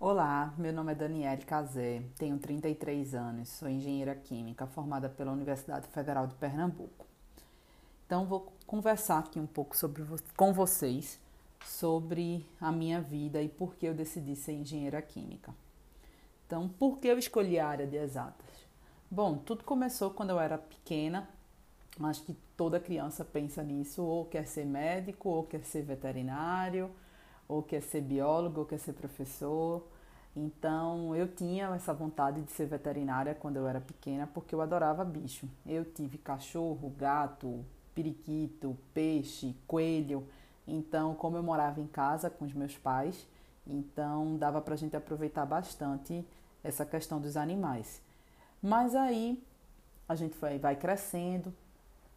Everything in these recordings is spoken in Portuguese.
Olá, meu nome é Daniele Cazé, tenho 33 anos, sou engenheira química formada pela Universidade Federal de Pernambuco. Então, vou conversar aqui um pouco sobre, com vocês sobre a minha vida e por que eu decidi ser engenheira química. Então, por que eu escolhi a área de exatas? Bom, tudo começou quando eu era pequena. Acho que toda criança pensa nisso, ou quer ser médico, ou quer ser veterinário, ou quer ser biólogo, ou quer ser professor. Então, eu tinha essa vontade de ser veterinária quando eu era pequena, porque eu adorava bicho. Eu tive cachorro, gato, periquito, peixe, coelho. Então, como eu morava em casa com os meus pais, então dava para a gente aproveitar bastante essa questão dos animais. Mas aí a gente vai, vai crescendo,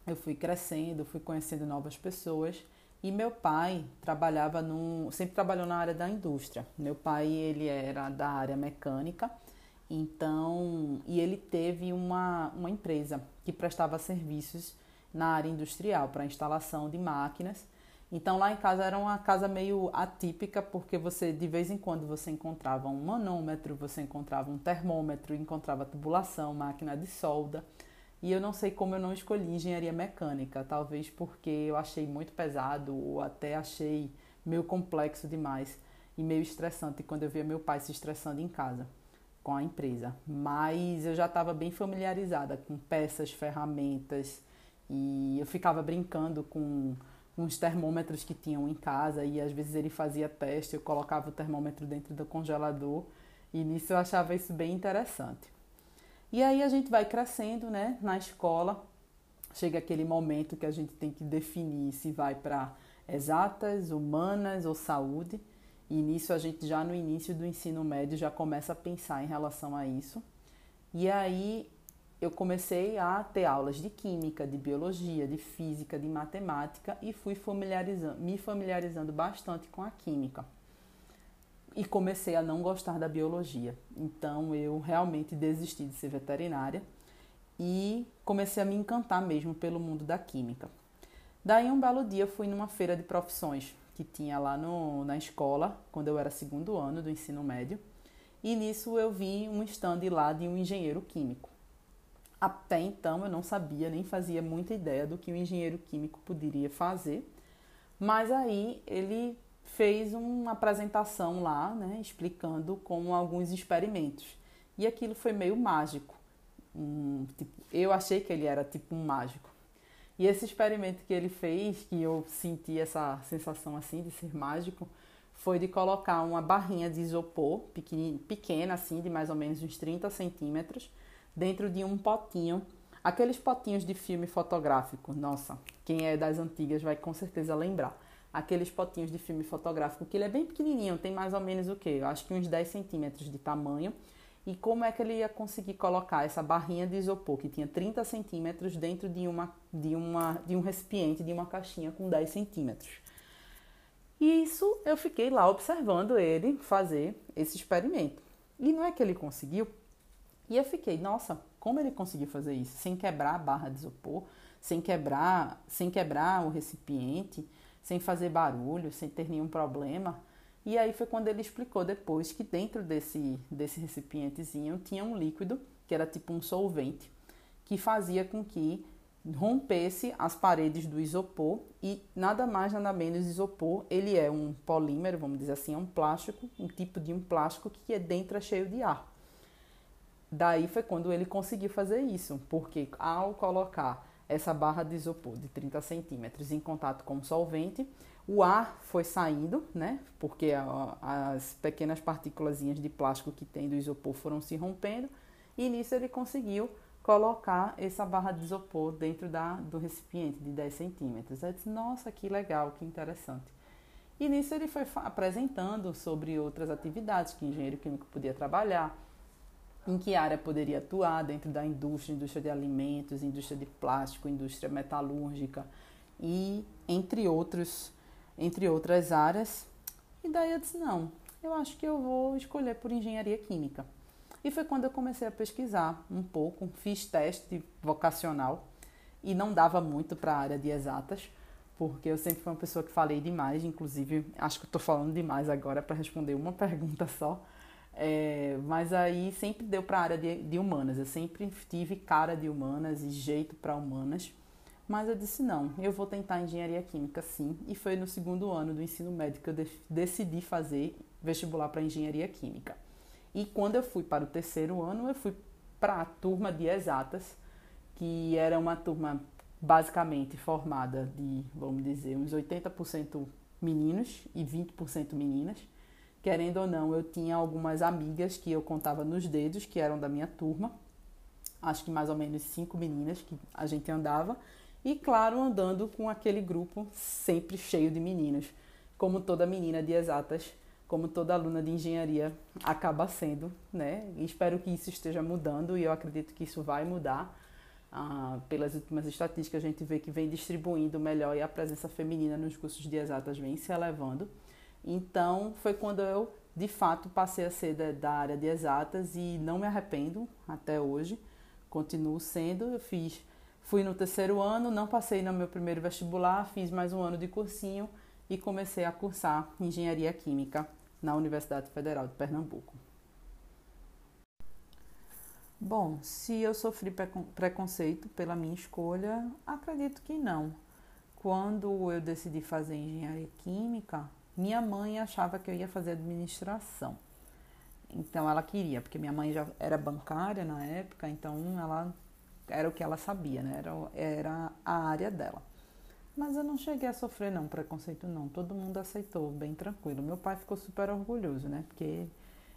eu fui crescendo, fui conhecendo novas pessoas e meu pai trabalhava no, sempre trabalhou na área da indústria. Meu pai ele era da área mecânica, então e ele teve uma, uma empresa que prestava serviços na área industrial para instalação de máquinas. Então lá em casa era uma casa meio atípica porque você de vez em quando você encontrava um manômetro, você encontrava um termômetro, encontrava tubulação, máquina de solda. E eu não sei como eu não escolhi engenharia mecânica, talvez porque eu achei muito pesado ou até achei meio complexo demais e meio estressante quando eu via meu pai se estressando em casa com a empresa. Mas eu já estava bem familiarizada com peças, ferramentas e eu ficava brincando com uns termômetros que tinham em casa e às vezes ele fazia teste, eu colocava o termômetro dentro do congelador e nisso eu achava isso bem interessante. E aí a gente vai crescendo, né, na escola. Chega aquele momento que a gente tem que definir se vai para exatas, humanas ou saúde. E nisso a gente já no início do ensino médio já começa a pensar em relação a isso. E aí eu comecei a ter aulas de química, de biologia, de física, de matemática e fui familiarizando, me familiarizando bastante com a química e comecei a não gostar da biologia. Então eu realmente desisti de ser veterinária e comecei a me encantar mesmo pelo mundo da química. Daí um belo dia fui numa feira de profissões que tinha lá no, na escola, quando eu era segundo ano do ensino médio, e nisso eu vi um stand lá de um engenheiro químico. Até então eu não sabia, nem fazia muita ideia do que um engenheiro químico poderia fazer, mas aí ele fez uma apresentação lá, né, explicando como alguns experimentos. E aquilo foi meio mágico. Tipo, eu achei que ele era tipo um mágico. E esse experimento que ele fez, que eu senti essa sensação assim de ser mágico, foi de colocar uma barrinha de isopor pequena, pequena assim, de mais ou menos uns 30 centímetros, dentro de um potinho. Aqueles potinhos de filme fotográfico, nossa, quem é das antigas vai com certeza lembrar aqueles potinhos de filme fotográfico, que ele é bem pequenininho, tem mais ou menos o quê? Eu acho que uns 10 centímetros de tamanho. E como é que ele ia conseguir colocar essa barrinha de isopor, que tinha 30 centímetros, dentro de, uma, de, uma, de um recipiente, de uma caixinha com 10 centímetros? E isso eu fiquei lá observando ele fazer esse experimento. E não é que ele conseguiu. E eu fiquei, nossa, como ele conseguiu fazer isso? Sem quebrar a barra de isopor, sem quebrar, sem quebrar o recipiente sem fazer barulho, sem ter nenhum problema. E aí foi quando ele explicou depois que dentro desse, desse recipientezinho tinha um líquido, que era tipo um solvente, que fazia com que rompesse as paredes do isopor e nada mais nada menos isopor ele é um polímero vamos dizer assim é um plástico um tipo de um plástico que é dentro é cheio de ar daí foi quando ele conseguiu fazer isso porque ao colocar essa barra de isopor de 30 centímetros em contato com o solvente, o ar foi saindo, né? Porque as pequenas partículas de plástico que tem do isopor foram se rompendo, e nisso ele conseguiu colocar essa barra de isopor dentro da, do recipiente de 10 centímetros. Eu disse, nossa, que legal, que interessante. E nisso ele foi apresentando sobre outras atividades que o engenheiro químico podia trabalhar, em que área poderia atuar dentro da indústria, indústria de alimentos, indústria de plástico, indústria metalúrgica e entre outros, entre outras áreas. E daí eu disse não, eu acho que eu vou escolher por engenharia química. E foi quando eu comecei a pesquisar um pouco, fiz teste vocacional e não dava muito para a área de exatas, porque eu sempre fui uma pessoa que falei demais, inclusive acho que estou falando demais agora para responder uma pergunta só É, mas aí sempre deu para a área de, de, humanas. Eu sempre tive cara de humanas e jeito para humanas. Mas eu disse não, eu vou tentar engenharia química sim. E foi no segundo ano do ensino médio que eu de, decidi fazer vestibular para engenharia química. E quando eu fui para o terceiro ano, eu fui para a turma de exatas, que era uma turma basicamente formada de, vamos dizer, uns 80% meninos e 20% meninas. Querendo ou não, eu tinha algumas amigas que eu contava nos dedos, que eram da minha turma. Acho que mais ou menos cinco meninas que a gente andava. E, claro, andando com aquele grupo sempre cheio de meninos, como toda menina de exatas, como toda aluna de engenharia acaba sendo, né? E espero que isso esteja mudando e eu acredito que isso vai mudar. Ah, pelas últimas estatísticas, a gente vê que vem distribuindo melhor e a presença feminina nos cursos de exatas vem se elevando. Então, foi quando eu, de fato, passei a ser da, da área de exatas e não me arrependo até hoje. Continuo sendo. Eu fiz, fui no terceiro ano, não passei no meu primeiro vestibular, fiz mais um ano de cursinho e comecei a cursar engenharia química na Universidade Federal de Pernambuco. Bom, se eu sofri preconceito pela minha escolha, acredito que não. Quando eu decidi fazer engenharia química, minha mãe achava que eu ia fazer administração. Então ela queria, porque minha mãe já era bancária na época, então ela era o que ela sabia, né? Era, era a área dela. Mas eu não cheguei a sofrer não preconceito não. Todo mundo aceitou, bem tranquilo. Meu pai ficou super orgulhoso, né? Porque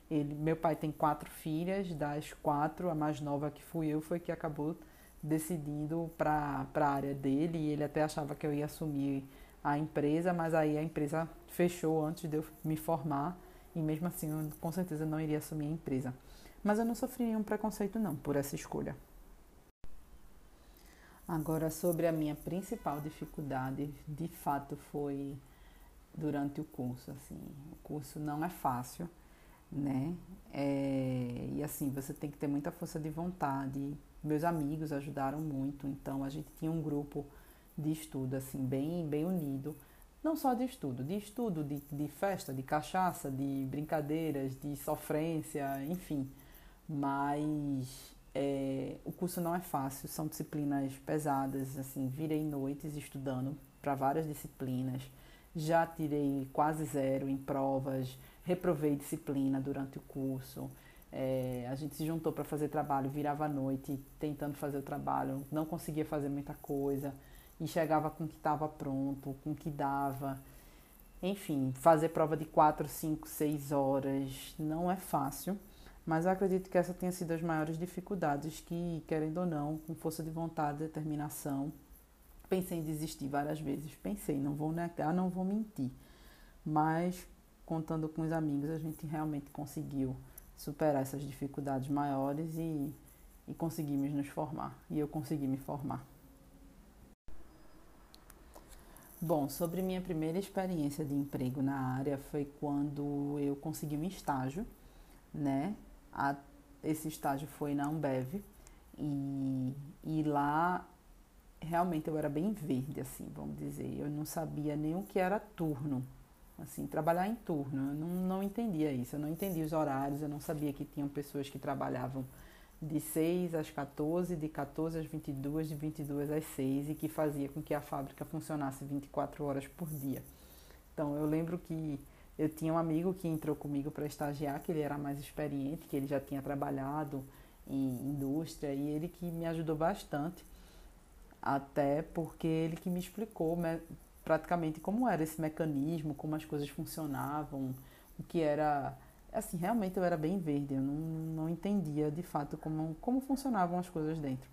ele, meu pai tem quatro filhas, das quatro, a mais nova que fui eu foi que acabou decidindo para a área dele e ele até achava que eu ia assumir a empresa, mas aí a empresa fechou antes de eu me formar e mesmo assim eu com certeza não iria assumir a empresa. Mas eu não sofri nenhum preconceito não por essa escolha. Agora sobre a minha principal dificuldade, de fato foi durante o curso, assim, o curso não é fácil, né? É, e assim, você tem que ter muita força de vontade. Meus amigos ajudaram muito, então a gente tinha um grupo de estudo, assim, bem, bem unido. Não só de estudo, de estudo, de, de festa, de cachaça, de brincadeiras, de sofrência, enfim. Mas é, o curso não é fácil, são disciplinas pesadas, assim, virei noites estudando para várias disciplinas. Já tirei quase zero em provas, reprovei disciplina durante o curso. É, a gente se juntou para fazer trabalho, virava a noite tentando fazer o trabalho, não conseguia fazer muita coisa e chegava com o que estava pronto, com o que dava. Enfim, fazer prova de 4, 5, 6 horas não é fácil, mas eu acredito que essa tenha sido as maiores dificuldades que, querendo ou não, com força de vontade, determinação, pensei em desistir várias vezes. Pensei, não vou negar, não vou mentir. Mas, contando com os amigos, a gente realmente conseguiu superar essas dificuldades maiores e, e conseguimos nos formar. E eu consegui me formar. Bom, sobre minha primeira experiência de emprego na área foi quando eu consegui um estágio, né? A, esse estágio foi na Ambev e, e lá realmente eu era bem verde, assim, vamos dizer. Eu não sabia nem o que era turno, assim, trabalhar em turno. Eu não, não entendia isso, eu não entendia os horários, eu não sabia que tinham pessoas que trabalhavam de 6 às 14, de 14 às 22, de 22 às 6 e que fazia com que a fábrica funcionasse 24 horas por dia. Então eu lembro que eu tinha um amigo que entrou comigo para estagiar, que ele era mais experiente, que ele já tinha trabalhado em indústria e ele que me ajudou bastante, até porque ele que me explicou praticamente como era esse mecanismo, como as coisas funcionavam, o que era assim, realmente eu era bem verde, eu não, não entendia de fato como, como funcionavam as coisas dentro.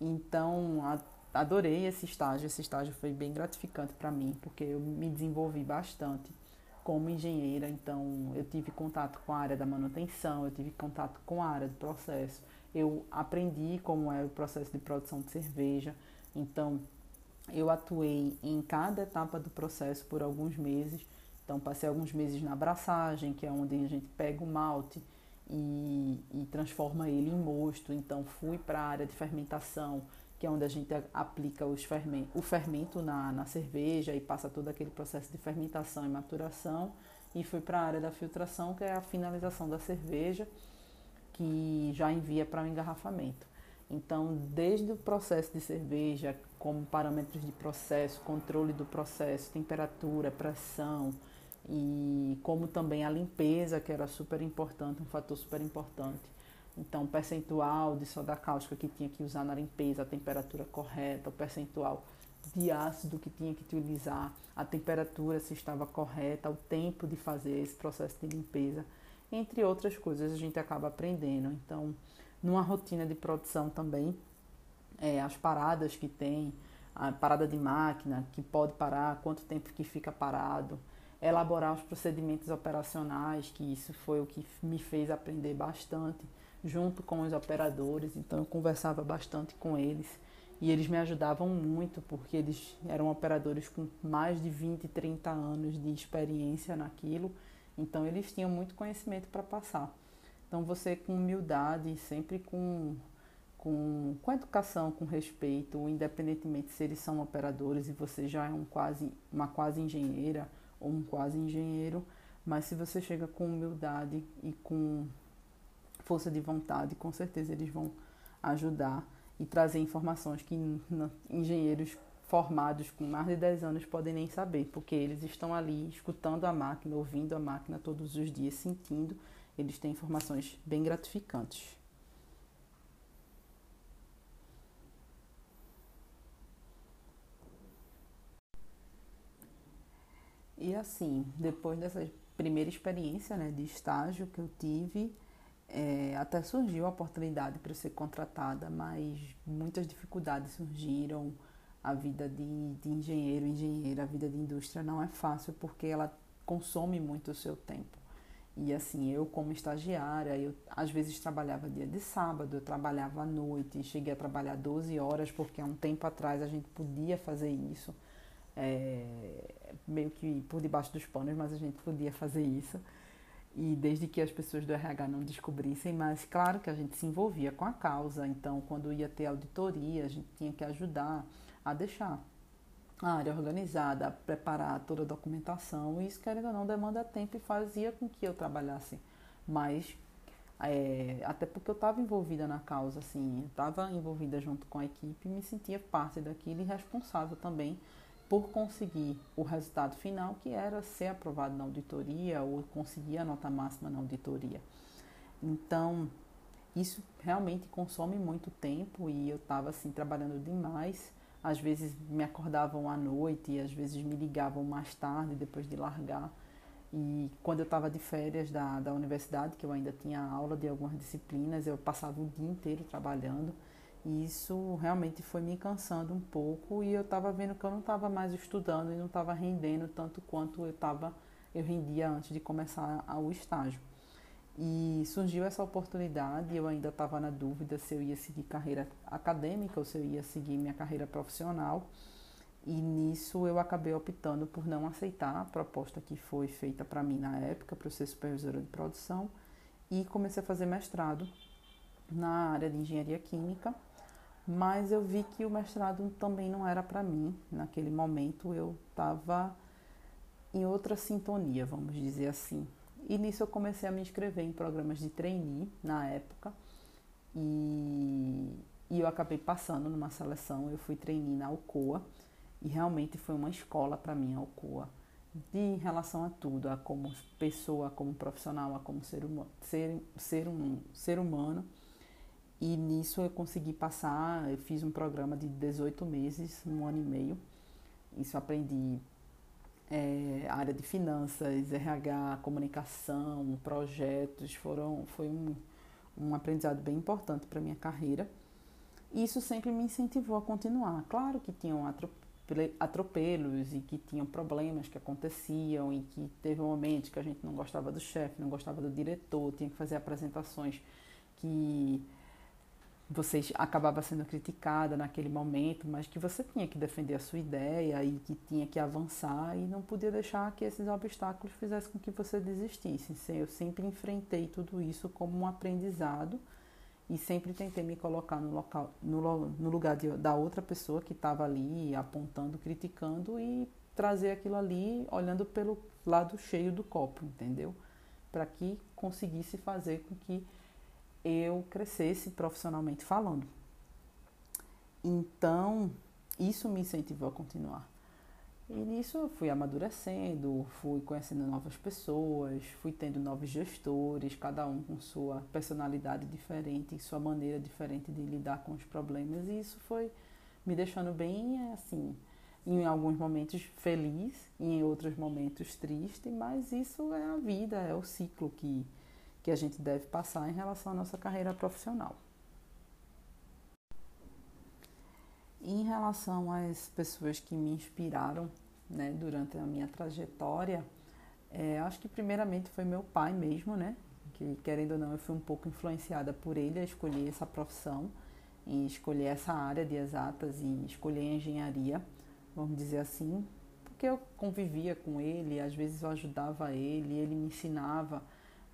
Então, a, adorei esse estágio, esse estágio foi bem gratificante para mim, porque eu me desenvolvi bastante como engenheira, então eu tive contato com a área da manutenção, eu tive contato com a área do processo, eu aprendi como é o processo de produção de cerveja, então eu atuei em cada etapa do processo por alguns meses então, passei alguns meses na abraçagem, que é onde a gente pega o malte e, e transforma ele em mosto. Então, fui para a área de fermentação, que é onde a gente aplica fermento, o fermento na, na cerveja e passa todo aquele processo de fermentação e maturação. e fui para a área da filtração, que é a finalização da cerveja, que já envia para o engarrafamento. Então, desde o processo de cerveja, como parâmetros de processo, controle do processo, temperatura, pressão e como também a limpeza, que era super importante, um fator super importante. Então, o percentual de soda cáustica que tinha que usar na limpeza, a temperatura correta, o percentual de ácido que tinha que utilizar, a temperatura se estava correta, o tempo de fazer esse processo de limpeza, entre outras coisas a gente acaba aprendendo. Então, numa rotina de produção também, é, as paradas que tem, a parada de máquina, que pode parar, quanto tempo que fica parado, elaborar os procedimentos operacionais, que isso foi o que me fez aprender bastante, junto com os operadores, então eu conversava bastante com eles e eles me ajudavam muito porque eles eram operadores com mais de 20, 30 anos de experiência naquilo, então eles tinham muito conhecimento para passar. Então você com humildade, sempre com, com, com educação, com respeito, independentemente se eles são operadores e você já é um quase, uma quase engenheira ou um quase engenheiro, mas se você chega com humildade e com força de vontade, com certeza eles vão ajudar e trazer informações que engenheiros formados com mais de 10 anos podem nem saber, porque eles estão ali escutando a máquina, ouvindo a máquina todos os dias, sentindo, eles têm informações bem gratificantes. E assim, depois dessa primeira experiência né, de estágio que eu tive, é, até surgiu a oportunidade para ser contratada, mas muitas dificuldades surgiram. A vida de, de engenheiro, engenheira, a vida de indústria não é fácil porque ela consome muito o seu tempo. E assim, eu como estagiária, eu às vezes trabalhava dia de sábado, eu trabalhava à noite, cheguei a trabalhar 12 horas, porque há um tempo atrás a gente podia fazer isso, é, meio que por debaixo dos panos, mas a gente podia fazer isso. E desde que as pessoas do RH não descobrissem, mas claro que a gente se envolvia com a causa, então quando ia ter auditoria, a gente tinha que ajudar a deixar a área organizada, a preparar toda a documentação, e isso, querendo ou não, demanda tempo e fazia com que eu trabalhasse mais, é, até porque eu estava envolvida na causa, assim, estava envolvida junto com a equipe, me sentia parte daquilo e responsável também por conseguir o resultado final, que era ser aprovado na auditoria ou conseguir a nota máxima na auditoria. Então, isso realmente consome muito tempo e eu estava assim trabalhando demais. Às vezes me acordavam à noite e às vezes me ligavam mais tarde depois de largar. E quando eu estava de férias da, da universidade, que eu ainda tinha aula de algumas disciplinas, eu passava o dia inteiro trabalhando. Isso realmente foi me cansando um pouco e eu estava vendo que eu não estava mais estudando e não estava rendendo tanto quanto eu tava, eu rendia antes de começar o estágio. E surgiu essa oportunidade, eu ainda estava na dúvida se eu ia seguir carreira acadêmica ou se eu ia seguir minha carreira profissional. E nisso eu acabei optando por não aceitar a proposta que foi feita para mim na época, para ser supervisora de produção, e comecei a fazer mestrado na área de engenharia química mas eu vi que o mestrado também não era para mim. Naquele momento eu estava em outra sintonia, vamos dizer assim. E nisso eu comecei a me inscrever em programas de trainee na época. E, e eu acabei passando numa seleção. Eu fui trainee na Alcoa e realmente foi uma escola para mim a Alcoa. De, em relação a tudo, a como pessoa, como profissional, a como ser, humano, ser, ser, um, ser humano e nisso eu consegui passar, eu fiz um programa de 18 meses, um ano e meio. Isso aprendi é, área de finanças, RH, comunicação, projetos, foram, foi um, um aprendizado bem importante para minha carreira. E isso sempre me incentivou a continuar. Claro que tinham atropelos e que tinham problemas que aconteciam e que teve momentos que a gente não gostava do chefe, não gostava do diretor, tinha que fazer apresentações que você acabava sendo criticada naquele momento, mas que você tinha que defender a sua ideia e que tinha que avançar e não podia deixar que esses obstáculos fizessem com que você desistisse. Eu sempre enfrentei tudo isso como um aprendizado e sempre tentei me colocar no, local, no, no lugar de, da outra pessoa que estava ali apontando, criticando e trazer aquilo ali olhando pelo lado cheio do copo, entendeu? Para que conseguisse fazer com que eu crescesse profissionalmente falando. Então, isso me incentivou a continuar. E nisso eu fui amadurecendo, fui conhecendo novas pessoas, fui tendo novos gestores, cada um com sua personalidade diferente, sua maneira diferente de lidar com os problemas, e isso foi me deixando bem assim, em alguns momentos feliz, em outros momentos triste, mas isso é a vida, é o ciclo que, que a gente deve passar em relação à nossa carreira profissional. Em relação às pessoas que me inspiraram né, durante a minha trajetória, é, acho que primeiramente foi meu pai mesmo, né? Que querendo ou não, eu fui um pouco influenciada por ele a escolher essa profissão, em escolher essa área de exatas e escolher engenharia, vamos dizer assim, porque eu convivia com ele, às vezes eu ajudava ele, ele me ensinava,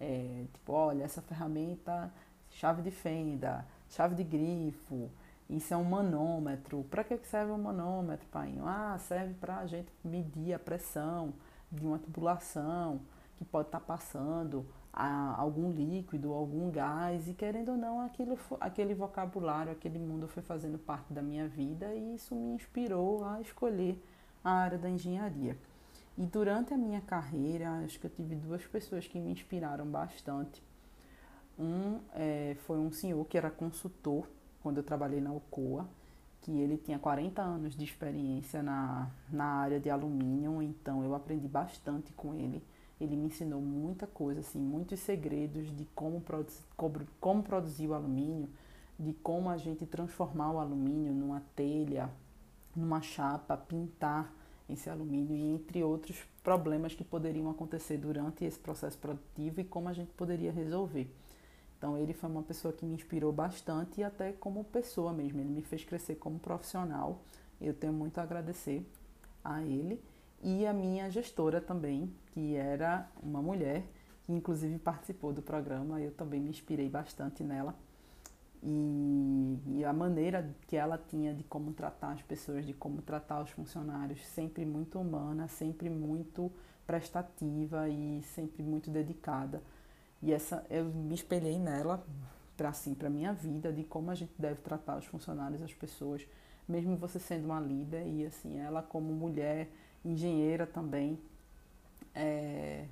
é, tipo, olha, essa ferramenta, chave de fenda, chave de grifo, isso é um manômetro. Para que serve um manômetro, pai? Ah, serve para a gente medir a pressão de uma tubulação que pode estar tá passando algum líquido, algum gás, e querendo ou não, aquilo, aquele vocabulário, aquele mundo foi fazendo parte da minha vida e isso me inspirou a escolher a área da engenharia. E durante a minha carreira, acho que eu tive duas pessoas que me inspiraram bastante. Um é, foi um senhor que era consultor quando eu trabalhei na Alcoa, que ele tinha 40 anos de experiência na, na área de alumínio, então eu aprendi bastante com ele. Ele me ensinou muita coisa, assim, muitos segredos de como, produ como produzir o alumínio, de como a gente transformar o alumínio numa telha, numa chapa, pintar esse alumínio e entre outros problemas que poderiam acontecer durante esse processo produtivo e como a gente poderia resolver. Então ele foi uma pessoa que me inspirou bastante e até como pessoa mesmo, ele me fez crescer como profissional. Eu tenho muito a agradecer a ele e a minha gestora também, que era uma mulher que inclusive participou do programa, eu também me inspirei bastante nela. E, a maneira que ela tinha de como tratar as pessoas, de como tratar os funcionários, sempre muito humana, sempre muito prestativa e sempre muito dedicada. E essa eu me espelhei nela para assim, para minha vida de como a gente deve tratar os funcionários, as pessoas, mesmo você sendo uma líder e assim, ela como mulher, engenheira também, é,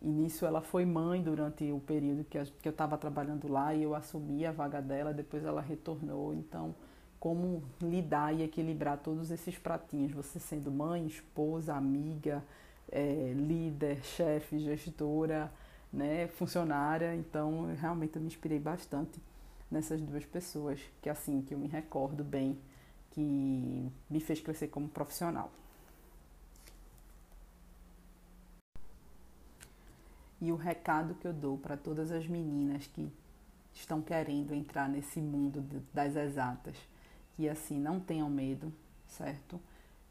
e nisso ela foi mãe durante o período que, eu estava trabalhando lá e eu assumi a vaga dela, depois ela retornou. Então, como lidar e equilibrar todos esses pratinhos, você sendo mãe, esposa, amiga, é, líder, chefe, gestora, né, funcionária, então realmente eu me inspirei bastante nessas duas pessoas, que assim, que eu me recordo bem, que me fez crescer como profissional. E o recado que eu dou para todas as meninas que estão querendo entrar nesse mundo das exatas, que assim, não tenham medo, certo?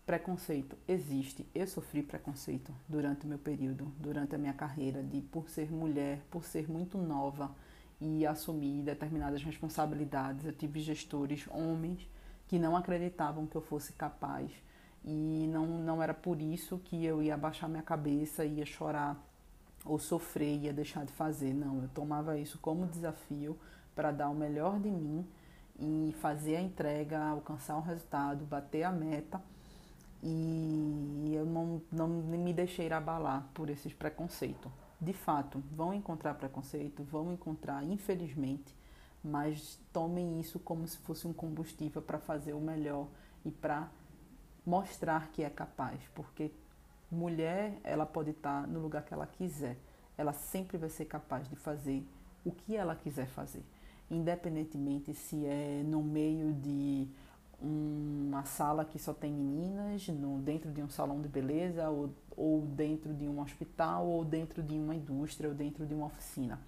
Preconceito existe. Eu sofri preconceito durante o meu período, durante a minha carreira, de por ser mulher, por ser muito nova e assumir determinadas responsabilidades. Eu tive gestores homens que não acreditavam que eu fosse capaz e não, não era por isso que eu ia baixar minha cabeça, ia chorar ou sofrer, ia deixar de fazer. Não, eu tomava isso como desafio para dar o melhor de mim e fazer a entrega, alcançar o resultado, bater a meta e eu não, não me deixei abalar por esses preconceitos. De fato, vão encontrar preconceito, vão encontrar, infelizmente, mas tomem isso como se fosse um combustível para fazer o melhor e para mostrar que é capaz, porque mulher, ela pode estar no lugar que ela quiser, ela sempre vai ser capaz de fazer o que ela quiser fazer, independentemente se é no meio de uma sala que só tem meninas, no, dentro de um salão de beleza, ou, ou dentro de um hospital, ou dentro de uma indústria, ou dentro de uma oficina.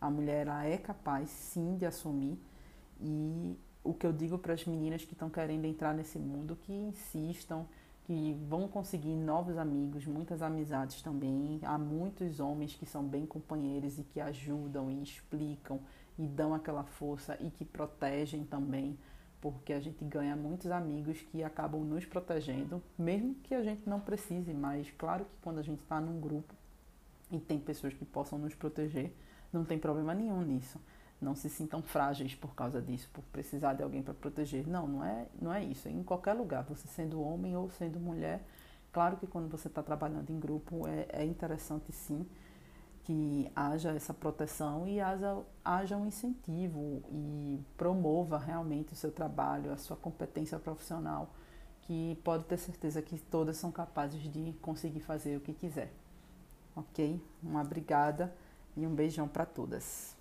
A mulher ela é capaz sim de assumir e o que eu digo para as meninas que estão querendo entrar nesse mundo, que insistam, que vão conseguir novos amigos, muitas amizades também. Há muitos homens que são bem companheiros e que ajudam e explicam e dão aquela força e que protegem também porque a gente ganha muitos amigos que acabam nos protegendo, mesmo que a gente não precise, mas claro que quando a gente está num grupo e tem pessoas que possam nos proteger, não tem problema nenhum nisso. Não se sintam frágeis por causa disso, por precisar de alguém para proteger. Não, não é, não é isso. É em qualquer lugar, você sendo homem ou sendo mulher, claro que quando você está trabalhando em grupo é, é interessante sim que haja essa proteção e haja, haja um incentivo e promova realmente o seu trabalho, a sua competência profissional, que pode ter certeza que todas são capazes de conseguir fazer o que quiser. Ok? Uma obrigada e um beijão para todas.